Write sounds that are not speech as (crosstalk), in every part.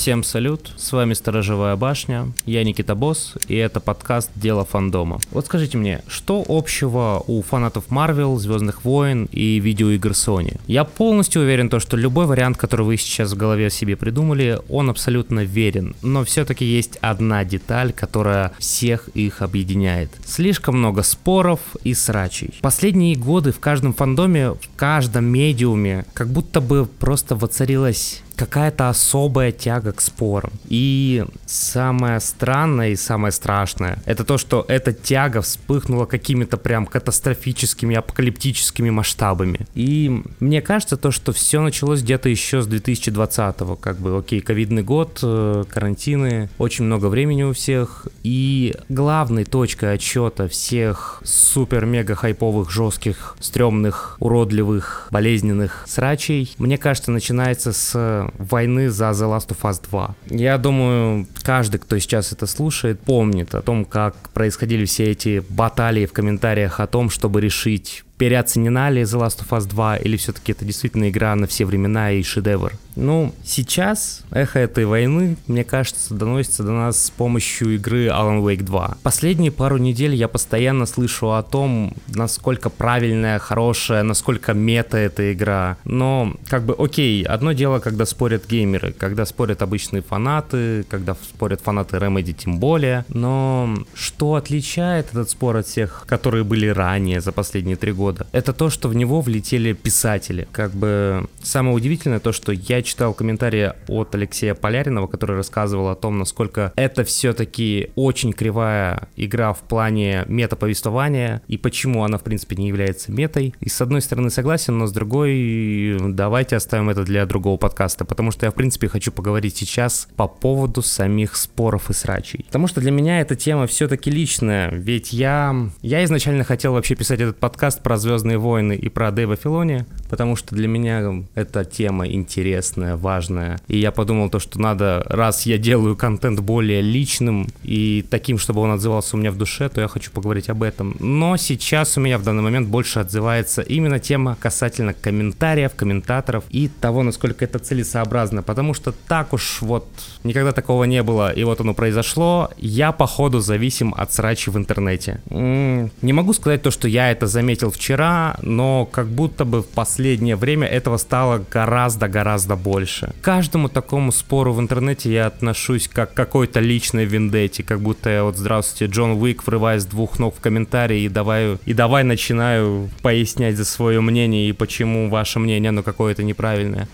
Всем салют, с вами Сторожевая башня, я Никита Босс, и это подкаст «Дело фандома». Вот скажите мне, что общего у фанатов Марвел, Звездных войн и видеоигр Sony? Я полностью уверен, то, что любой вариант, который вы сейчас в голове себе придумали, он абсолютно верен, но все-таки есть одна деталь, которая всех их объединяет. Слишком много споров и срачей. Последние годы в каждом фандоме, в каждом медиуме, как будто бы просто воцарилась какая-то особая тяга к спорам. И самое странное и самое страшное, это то, что эта тяга вспыхнула какими-то прям катастрофическими, апокалиптическими масштабами. И мне кажется то, что все началось где-то еще с 2020-го, как бы, окей, ковидный год, э, карантины, очень много времени у всех, и главной точкой отчета всех супер-мега хайповых, жестких, стрёмных, уродливых, болезненных срачей, мне кажется, начинается с войны за The Last of Us 2. Я думаю, каждый, кто сейчас это слушает, помнит о том, как происходили все эти баталии в комментариях о том, чтобы решить переоценена ли The Last of Us 2 или все-таки это действительно игра на все времена и шедевр. Ну, сейчас эхо этой войны, мне кажется, доносится до нас с помощью игры Alan Wake 2. Последние пару недель я постоянно слышу о том, насколько правильная, хорошая, насколько мета эта игра. Но, как бы, окей, одно дело, когда спорят геймеры, когда спорят обычные фанаты, когда спорят фанаты Remedy тем более. Но что отличает этот спор от всех, которые были ранее за последние три года? Года. Это то, что в него влетели писатели. Как бы самое удивительное то, что я читал комментарии от Алексея Поляринова, который рассказывал о том, насколько это все-таки очень кривая игра в плане метаповествования и почему она, в принципе, не является метой. И с одной стороны согласен, но с другой давайте оставим это для другого подкаста, потому что я, в принципе, хочу поговорить сейчас по поводу самих споров и срачей. Потому что для меня эта тема все-таки личная, ведь я, я изначально хотел вообще писать этот подкаст про «Звездные войны» и про Дэйва Филони, потому что для меня эта тема интересная, важная. И я подумал то, что надо, раз я делаю контент более личным и таким, чтобы он отзывался у меня в душе, то я хочу поговорить об этом. Но сейчас у меня в данный момент больше отзывается именно тема касательно комментариев, комментаторов и того, насколько это целесообразно, потому что так уж вот никогда такого не было, и вот оно произошло. Я, походу, зависим от срачи в интернете. Не могу сказать то, что я это заметил вчера, вчера, но как будто бы в последнее время этого стало гораздо-гораздо больше. К каждому такому спору в интернете я отношусь как к какой-то личной вендетте, как будто я вот здравствуйте, Джон Уик, врываясь с двух ног в комментарии и давай, и давай начинаю пояснять за свое мнение и почему ваше мнение, ну какое-то неправильное.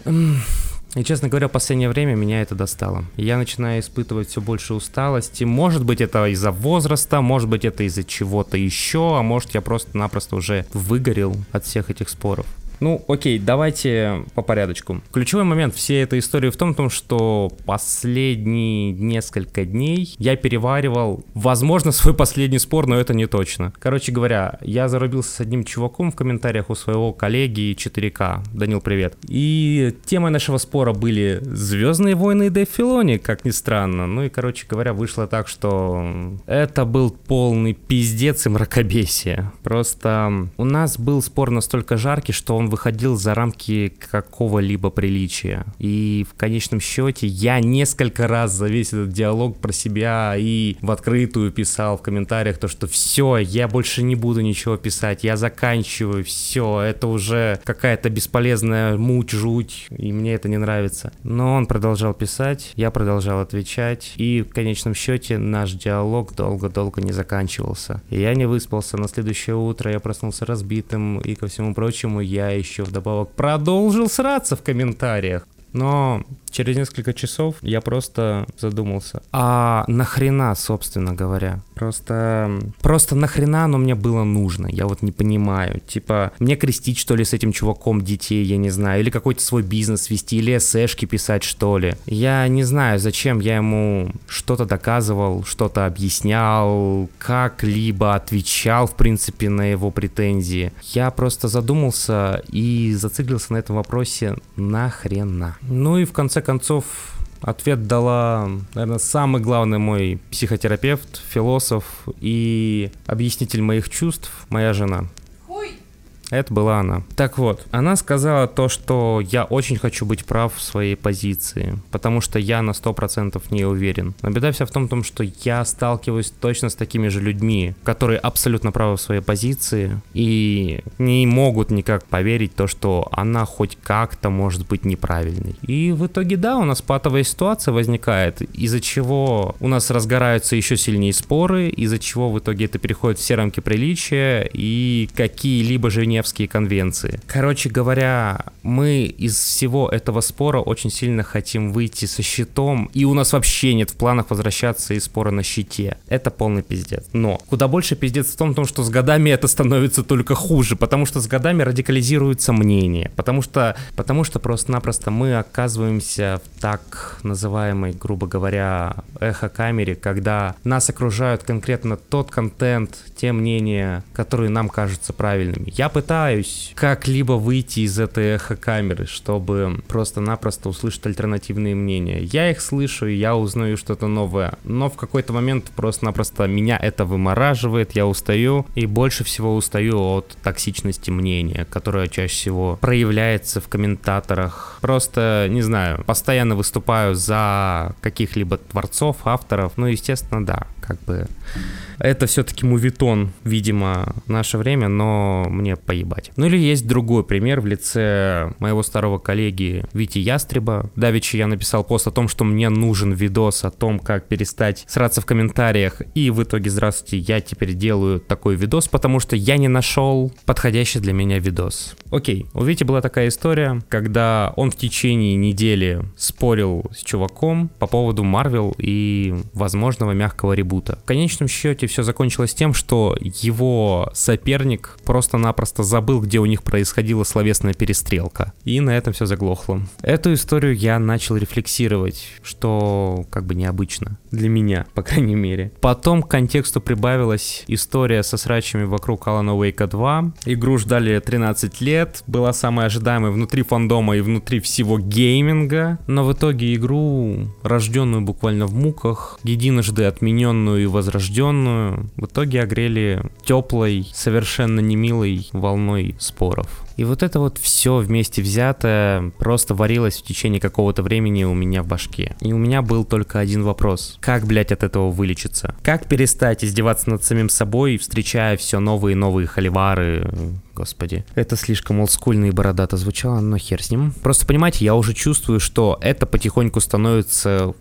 И, честно говоря, в последнее время меня это достало. Я начинаю испытывать все больше усталости. Может быть, это из-за возраста, может быть, это из-за чего-то еще, а может, я просто-напросто уже выгорел от всех этих споров. Ну, окей, давайте по порядочку. Ключевой момент всей этой истории в том, том, что последние несколько дней я переваривал, возможно, свой последний спор, но это не точно. Короче говоря, я зарубился с одним чуваком в комментариях у своего коллеги 4К. Данил, привет. И темой нашего спора были Звездные войны и Дэйв Филони, как ни странно. Ну и, короче говоря, вышло так, что это был полный пиздец и мракобесие. Просто у нас был спор настолько жаркий, что он выходил за рамки какого-либо приличия. И в конечном счете я несколько раз за весь этот диалог про себя и в открытую писал в комментариях то, что все, я больше не буду ничего писать, я заканчиваю, все, это уже какая-то бесполезная муть, жуть, и мне это не нравится. Но он продолжал писать, я продолжал отвечать, и в конечном счете наш диалог долго-долго не заканчивался. Я не выспался, на следующее утро я проснулся разбитым, и ко всему прочему я еще вдобавок продолжил сраться в комментариях. Но Через несколько часов я просто задумался. А нахрена, собственно говоря? Просто, просто нахрена оно мне было нужно? Я вот не понимаю. Типа, мне крестить, что ли, с этим чуваком детей, я не знаю. Или какой-то свой бизнес вести, или эсэшки писать, что ли. Я не знаю, зачем я ему что-то доказывал, что-то объяснял, как-либо отвечал, в принципе, на его претензии. Я просто задумался и зациклился на этом вопросе нахрена. Ну и в конце концов, ответ дала, наверное, самый главный мой психотерапевт, философ и объяснитель моих чувств, моя жена. Это была она. Так вот, она сказала то, что я очень хочу быть прав в своей позиции, потому что я на 100% не уверен. Но беда вся в том, том, что я сталкиваюсь точно с такими же людьми, которые абсолютно правы в своей позиции и не могут никак поверить то, что она хоть как-то может быть неправильной. И в итоге, да, у нас патовая ситуация возникает, из-за чего у нас разгораются еще сильнее споры, из-за чего в итоге это переходит все рамки приличия и какие-либо Женевские конвенции. Короче говоря, мы из всего этого спора очень сильно хотим выйти со щитом, и у нас вообще нет в планах возвращаться из спора на щите. Это полный пиздец. Но куда больше пиздец в том, том что с годами это становится только хуже, потому что с годами радикализируется мнение, потому что, потому что просто-напросто мы оказываемся в так называемой, грубо говоря, эхо-камере, когда нас окружают конкретно тот контент, те мнения, которые нам кажутся правильными. Я пытаюсь как-либо выйти из этой эхо-камеры, чтобы просто-напросто услышать альтернативные мнения. Я их слышу, и я узнаю что-то новое, но в какой-то момент просто-напросто меня это вымораживает, я устаю, и больше всего устаю от токсичности мнения, которое чаще всего проявляется в комментаторах. Просто, не знаю, постоянно выступаю за каких-либо творцов, авторов, ну, естественно, да, как бы это все-таки мувитон, видимо, наше время, но мне поебать. Ну или есть другой пример в лице моего старого коллеги Вити Ястреба. Давичи я написал пост о том, что мне нужен видос о том, как перестать сраться в комментариях. И в итоге, здравствуйте, я теперь делаю такой видос, потому что я не нашел подходящий для меня видос. Окей, у Вити была такая история, когда он в течение недели спорил с чуваком по поводу Марвел и возможного мягкого ребута. В конечном счете все закончилось тем, что его соперник просто-напросто забыл, где у них происходила словесная перестрелка. И на этом все заглохло. Эту историю я начал рефлексировать, что как бы необычно. Для меня, по крайней мере. Потом к контексту прибавилась история со срачами вокруг Alan Wake 2. Игру ждали 13 лет, была самая ожидаемая внутри фандома и внутри всего гейминга. Но в итоге игру, рожденную буквально в муках, единожды отмененную и возрожденную, в итоге огрели теплой, совершенно немилой волной споров. И вот это вот все вместе взятое просто варилось в течение какого-то времени у меня в башке. И у меня был только один вопрос. Как, блядь, от этого вылечиться? Как перестать издеваться над самим собой, встречая все новые и новые холивары, господи. Это слишком олдскульно и бородато звучало, но хер с ним. Просто понимаете, я уже чувствую, что это потихоньку становится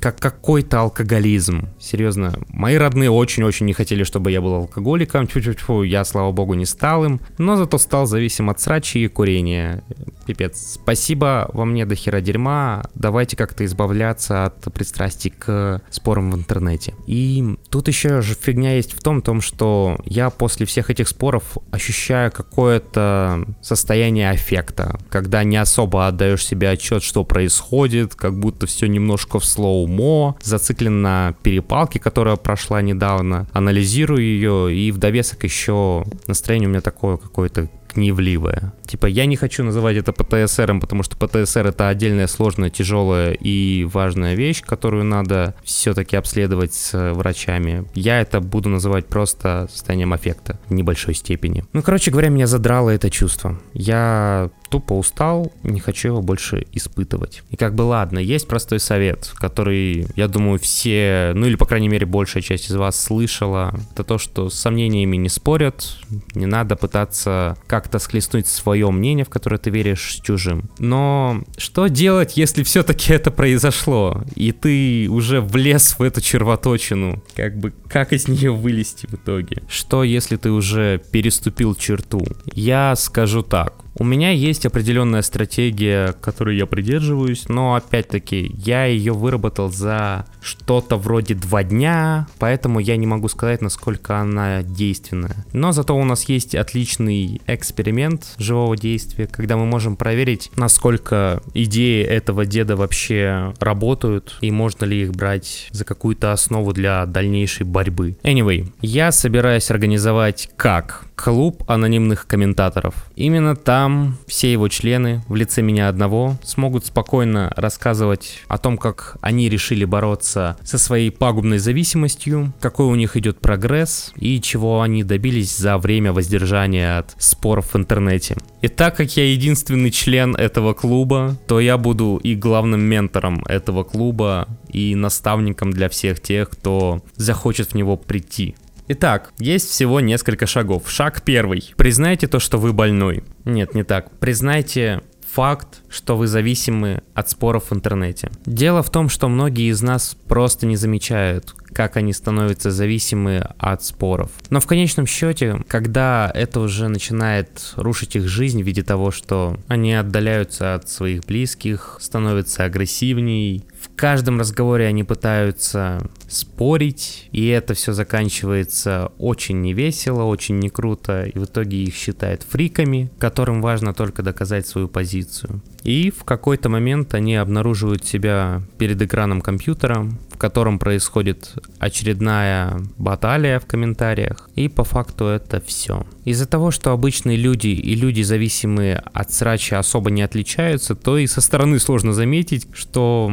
как какой-то алкоголизм. Серьезно, мои родные очень-очень не хотели, чтобы я был алкоголиком. Тьфу-тьфу-тьфу, я, слава богу, не стал им. Но зато стал зависим от срачи и курения. Пипец. Спасибо, во мне до хера дерьма. Давайте как-то избавляться от пристрастий к спорам в интернете. И тут еще же фигня есть в том, том, что я после всех этих споров ощущаю какое-то состояние аффекта, когда не особо отдаешь себе отчет, что происходит, как будто все немножко в слоумо, зациклен на перепалке, которая прошла недавно, анализирую ее, и в довесок еще настроение у меня такое какое-то гневливое. Типа, я не хочу называть это ПТСР, потому что ПТСР это отдельная сложная, тяжелая и важная вещь, которую надо все-таки обследовать с врачами. Я это буду называть просто состоянием аффекта в небольшой степени. Ну, короче говоря, меня задрало это чувство. Я тупо устал, не хочу его больше испытывать. И как бы ладно, есть простой совет, который, я думаю, все, ну или по крайней мере большая часть из вас слышала. Это то, что с сомнениями не спорят, не надо пытаться как-то схлестнуть свое мнение, в которое ты веришь, с чужим. Но что делать, если все-таки это произошло, и ты уже влез в эту червоточину? Как бы, как из нее вылезти в итоге? Что, если ты уже переступил черту? Я скажу так. У меня есть определенная стратегия, которой я придерживаюсь, но опять-таки я ее выработал за что-то вроде два дня, поэтому я не могу сказать, насколько она действенная. Но зато у нас есть отличный эксперимент живого действия, когда мы можем проверить, насколько идеи этого деда вообще работают и можно ли их брать за какую-то основу для дальнейшей борьбы. Anyway, я собираюсь организовать как клуб анонимных комментаторов. Именно там там все его члены в лице меня одного смогут спокойно рассказывать о том, как они решили бороться со своей пагубной зависимостью, какой у них идет прогресс и чего они добились за время воздержания от споров в интернете. И так как я единственный член этого клуба, то я буду и главным ментором этого клуба, и наставником для всех тех, кто захочет в него прийти. Итак, есть всего несколько шагов. Шаг первый. Признайте то, что вы больной. Нет, не так. Признайте факт, что вы зависимы от споров в интернете. Дело в том, что многие из нас просто не замечают, как они становятся зависимы от споров. Но в конечном счете, когда это уже начинает рушить их жизнь в виде того, что они отдаляются от своих близких, становятся агрессивней, каждом разговоре они пытаются спорить, и это все заканчивается очень невесело, очень не круто, и в итоге их считают фриками, которым важно только доказать свою позицию. И в какой-то момент они обнаруживают себя перед экраном компьютера, в котором происходит очередная баталия в комментариях, и по факту это все. Из-за того, что обычные люди и люди, зависимые от срача, особо не отличаются, то и со стороны сложно заметить, что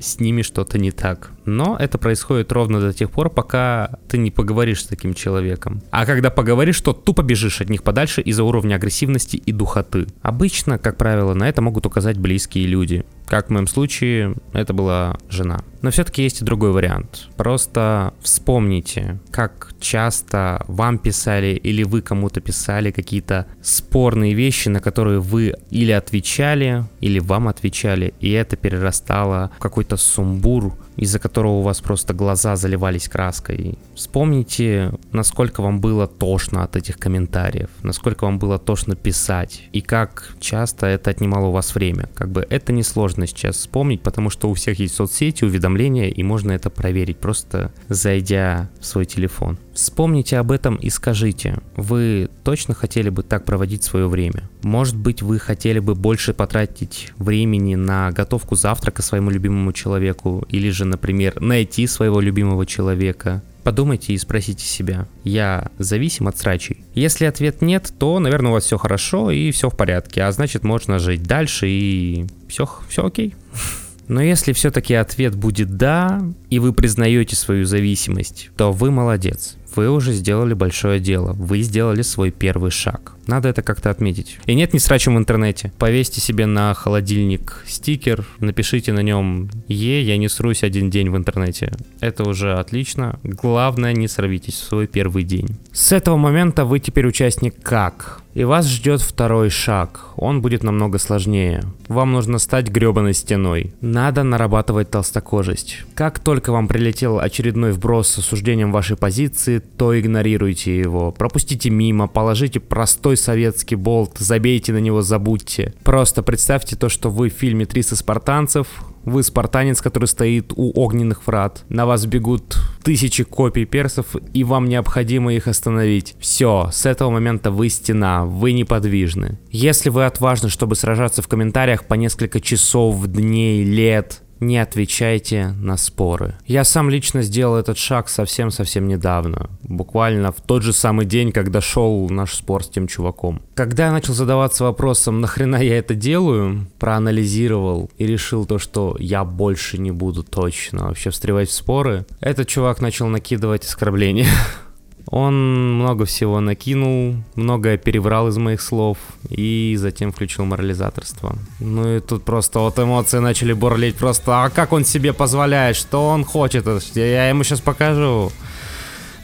с ними что-то не так. Но это происходит ровно до тех пор, пока ты не поговоришь с таким человеком. А когда поговоришь, то тупо бежишь от них подальше из-за уровня агрессивности и духоты. Обычно, как правило, на это могут указать близкие люди. Как в моем случае, это была жена. Но все-таки есть и другой вариант. Просто вспомните, как часто вам писали или вы кому-то писали какие-то спорные вещи, на которые вы или отвечали, или вам отвечали, и это перерастало в какой-то сумбур, из-за которого у вас просто глаза заливались краской. Вспомните, насколько вам было тошно от этих комментариев, насколько вам было тошно писать, и как часто это отнимало у вас время. Как бы это несложно сейчас вспомнить, потому что у всех есть соцсети, уведомления, и можно это проверить, просто зайдя в свой телефон. Вспомните об этом и скажите, вы точно хотели бы так проводить свое время? Может быть, вы хотели бы больше потратить времени на готовку завтрака своему любимому человеку, или же, например, найти своего любимого человека? Подумайте и спросите себя, я зависим от срачей? Если ответ нет, то, наверное, у вас все хорошо и все в порядке, а значит можно жить дальше и все, все окей. (laughs) Но если все-таки ответ будет да, и вы признаете свою зависимость, то вы молодец вы уже сделали большое дело, вы сделали свой первый шаг. Надо это как-то отметить. И нет, не срачем в интернете. Повесьте себе на холодильник стикер, напишите на нем «Е, я не срусь один день в интернете». Это уже отлично. Главное, не сорвитесь в свой первый день. С этого момента вы теперь участник «Как». И вас ждет второй шаг. Он будет намного сложнее. Вам нужно стать гребаной стеной. Надо нарабатывать толстокожесть. Как только вам прилетел очередной вброс с осуждением вашей позиции, то игнорируйте его. Пропустите мимо, положите простой советский болт, забейте на него, забудьте. Просто представьте то, что вы в фильме «300 спартанцев», вы спартанец, который стоит у огненных врат. На вас бегут тысячи копий персов, и вам необходимо их остановить. Все, с этого момента вы стена, вы неподвижны. Если вы отважны, чтобы сражаться в комментариях по несколько часов, дней, лет, не отвечайте на споры. Я сам лично сделал этот шаг совсем-совсем недавно. Буквально в тот же самый день, когда шел наш спор с тем чуваком. Когда я начал задаваться вопросом, нахрена я это делаю, проанализировал и решил то, что я больше не буду точно вообще встревать в споры, этот чувак начал накидывать оскорбления. (laughs) Он много всего накинул, многое переврал из моих слов и затем включил морализаторство. Ну и тут просто вот эмоции начали бурлить просто, а как он себе позволяет, что он хочет, я ему сейчас покажу.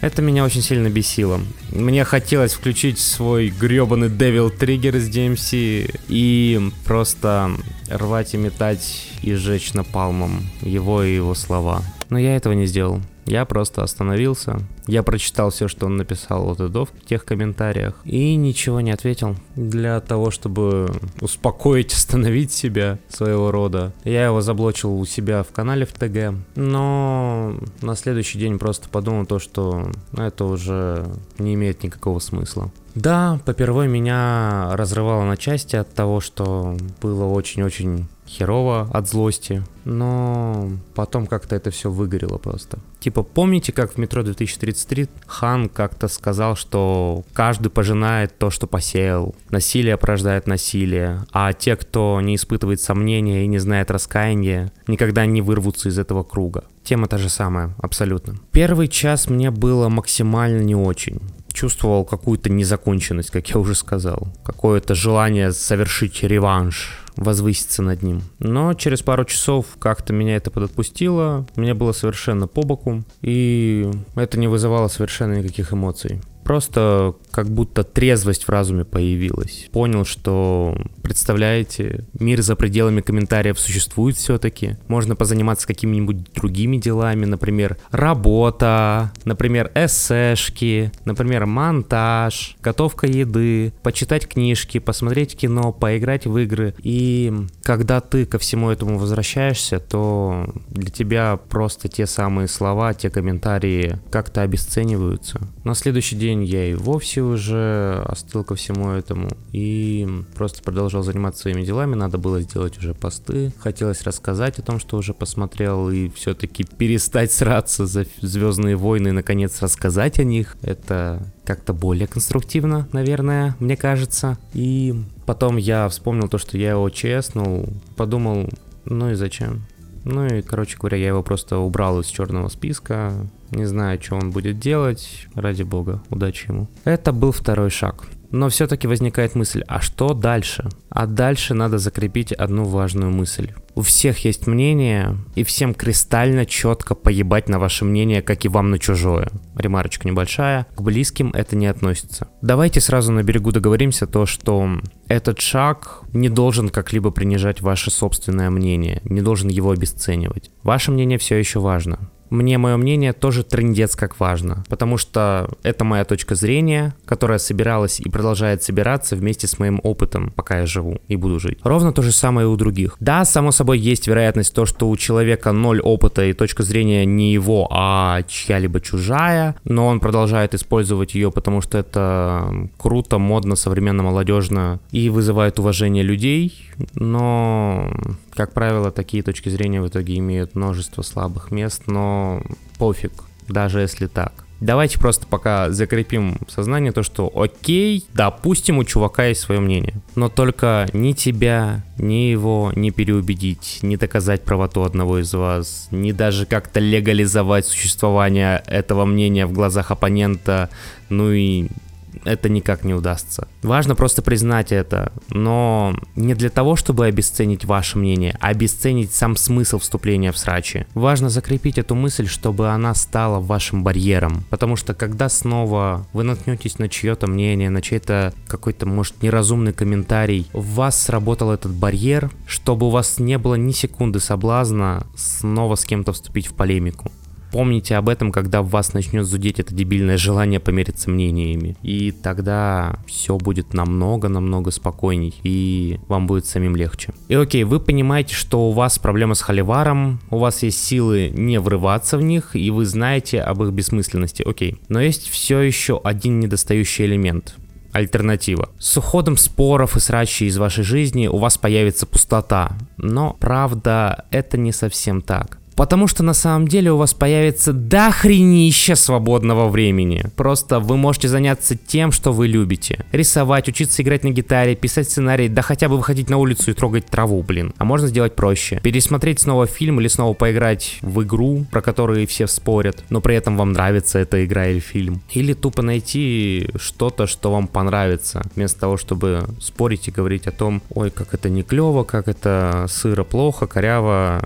Это меня очень сильно бесило. Мне хотелось включить свой гребаный Devil Trigger из DMC и просто рвать и метать и сжечь напалмом его и его слова. Но я этого не сделал. Я просто остановился. Я прочитал все, что он написал вот и до в тех комментариях. И ничего не ответил. Для того, чтобы успокоить, остановить себя своего рода. Я его заблочил у себя в канале в ТГ. Но на следующий день просто подумал то, что это уже не имеет никакого смысла. Да, попервой меня разрывало на части от того, что было очень-очень херово от злости, но потом как-то это все выгорело просто. Типа, помните, как в метро 2033 Хан как-то сказал, что каждый пожинает то, что посеял, насилие порождает насилие, а те, кто не испытывает сомнения и не знает раскаяния, никогда не вырвутся из этого круга. Тема та же самая, абсолютно. Первый час мне было максимально не очень чувствовал какую-то незаконченность, как я уже сказал. Какое-то желание совершить реванш, возвыситься над ним. Но через пару часов как-то меня это подотпустило, мне было совершенно по боку, и это не вызывало совершенно никаких эмоций. Просто как будто трезвость в разуме появилась. Понял, что, представляете, мир за пределами комментариев существует все-таки. Можно позаниматься какими-нибудь другими делами, например, работа, например, эссешки, например, монтаж, готовка еды, почитать книжки, посмотреть кино, поиграть в игры. И когда ты ко всему этому возвращаешься, то для тебя просто те самые слова, те комментарии как-то обесцениваются. На следующий день день я и вовсе уже остыл ко всему этому и просто продолжал заниматься своими делами. Надо было сделать уже посты. Хотелось рассказать о том, что уже посмотрел и все-таки перестать сраться за Звездные войны и наконец рассказать о них. Это как-то более конструктивно, наверное, мне кажется. И потом я вспомнил то, что я его честнул, подумал, ну и зачем? Ну и, короче говоря, я его просто убрал из черного списка. Не знаю, что он будет делать. Ради бога, удачи ему. Это был второй шаг. Но все-таки возникает мысль, а что дальше? А дальше надо закрепить одну важную мысль. У всех есть мнение, и всем кристально четко поебать на ваше мнение, как и вам на чужое. Ремарочка небольшая, к близким это не относится. Давайте сразу на берегу договоримся то, что этот шаг не должен как-либо принижать ваше собственное мнение, не должен его обесценивать. Ваше мнение все еще важно мне мое мнение тоже трендец как важно, потому что это моя точка зрения, которая собиралась и продолжает собираться вместе с моим опытом, пока я живу и буду жить. Ровно то же самое и у других. Да, само собой есть вероятность то, что у человека ноль опыта и точка зрения не его, а чья-либо чужая, но он продолжает использовать ее, потому что это круто, модно, современно, молодежно и вызывает уважение людей, но как правило, такие точки зрения в итоге имеют множество слабых мест, но пофиг, даже если так. Давайте просто пока закрепим в сознании то, что окей, допустим, у чувака есть свое мнение. Но только ни тебя, ни его не переубедить, не доказать правоту одного из вас, ни даже как-то легализовать существование этого мнения в глазах оппонента, ну и это никак не удастся. Важно просто признать это, но не для того, чтобы обесценить ваше мнение, а обесценить сам смысл вступления в срачи. Важно закрепить эту мысль, чтобы она стала вашим барьером, потому что когда снова вы наткнетесь на чье-то мнение, на чей-то какой-то, может, неразумный комментарий, у вас сработал этот барьер, чтобы у вас не было ни секунды соблазна снова с кем-то вступить в полемику. Помните об этом, когда в вас начнет зудеть это дебильное желание помериться мнениями. И тогда все будет намного-намного спокойней, и вам будет самим легче. И окей, вы понимаете, что у вас проблема с холиваром, у вас есть силы не врываться в них, и вы знаете об их бессмысленности, окей. Но есть все еще один недостающий элемент альтернатива. С уходом споров и срачей из вашей жизни у вас появится пустота. Но, правда, это не совсем так. Потому что на самом деле у вас появится дохренища свободного времени. Просто вы можете заняться тем, что вы любите. Рисовать, учиться играть на гитаре, писать сценарий, да хотя бы выходить на улицу и трогать траву, блин. А можно сделать проще. Пересмотреть снова фильм или снова поиграть в игру, про которую все спорят, но при этом вам нравится эта игра или фильм. Или тупо найти что-то, что вам понравится, вместо того, чтобы спорить и говорить о том, ой, как это не клево, как это сыро плохо, коряво,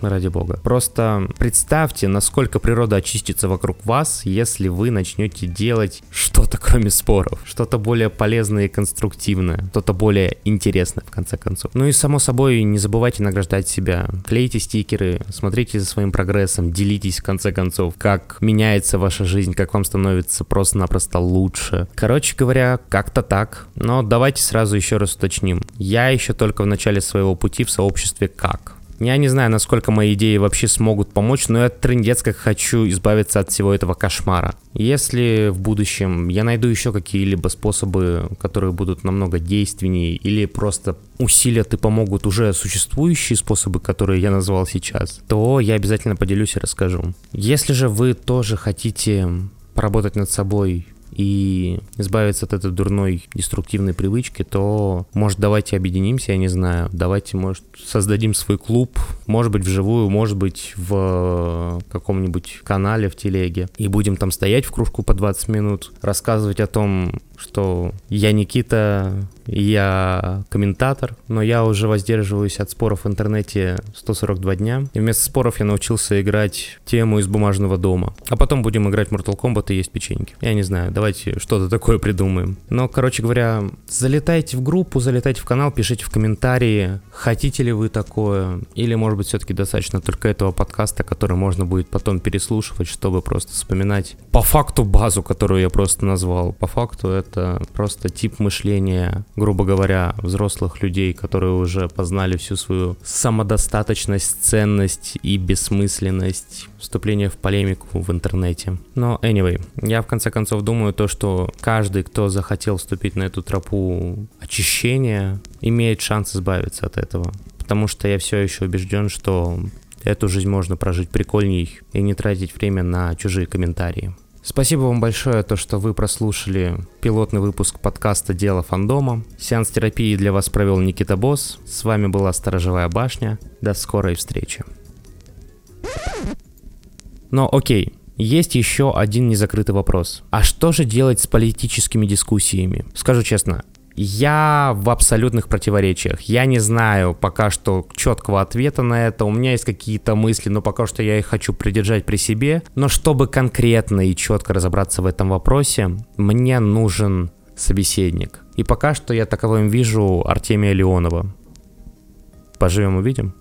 ради бога. Просто представьте, насколько природа очистится вокруг вас, если вы начнете делать что-то кроме споров, что-то более полезное и конструктивное, что-то более интересное в конце концов. Ну и само собой не забывайте награждать себя. Клейте стикеры, смотрите за своим прогрессом, делитесь в конце концов, как меняется ваша жизнь, как вам становится просто-напросто лучше. Короче говоря, как-то так. Но давайте сразу еще раз уточним. Я еще только в начале своего пути в сообществе как. Я не знаю, насколько мои идеи вообще смогут помочь, но я трендец как хочу избавиться от всего этого кошмара. Если в будущем я найду еще какие-либо способы, которые будут намного действеннее или просто усилят и помогут уже существующие способы, которые я назвал сейчас, то я обязательно поделюсь и расскажу. Если же вы тоже хотите поработать над собой и избавиться от этой дурной деструктивной привычки, то, может, давайте объединимся, я не знаю, давайте, может, создадим свой клуб, может быть, вживую, может быть, в каком-нибудь канале в телеге, и будем там стоять в кружку по 20 минут, рассказывать о том, что я Никита, я комментатор, но я уже воздерживаюсь от споров в интернете 142 дня. И вместо споров я научился играть тему из бумажного дома. А потом будем играть Mortal Kombat и есть печеньки. Я не знаю, давайте что-то такое придумаем. Но, короче говоря, залетайте в группу, залетайте в канал, пишите в комментарии, хотите ли вы такое, или, может быть, все-таки достаточно только этого подкаста, который можно будет потом переслушивать, чтобы просто вспоминать по факту базу, которую я просто назвал. По факту это просто тип мышления грубо говоря, взрослых людей, которые уже познали всю свою самодостаточность, ценность и бессмысленность вступления в полемику в интернете. Но anyway, я в конце концов думаю то, что каждый, кто захотел вступить на эту тропу очищения, имеет шанс избавиться от этого. Потому что я все еще убежден, что эту жизнь можно прожить прикольней и не тратить время на чужие комментарии. Спасибо вам большое, то, что вы прослушали пилотный выпуск подкаста «Дело фандома». Сеанс терапии для вас провел Никита Босс. С вами была Сторожевая башня. До скорой встречи. Но окей, есть еще один незакрытый вопрос. А что же делать с политическими дискуссиями? Скажу честно, я в абсолютных противоречиях. Я не знаю пока что четкого ответа на это. У меня есть какие-то мысли, но пока что я их хочу придержать при себе. Но чтобы конкретно и четко разобраться в этом вопросе, мне нужен собеседник. И пока что я таковым вижу Артемия Леонова. Поживем увидим.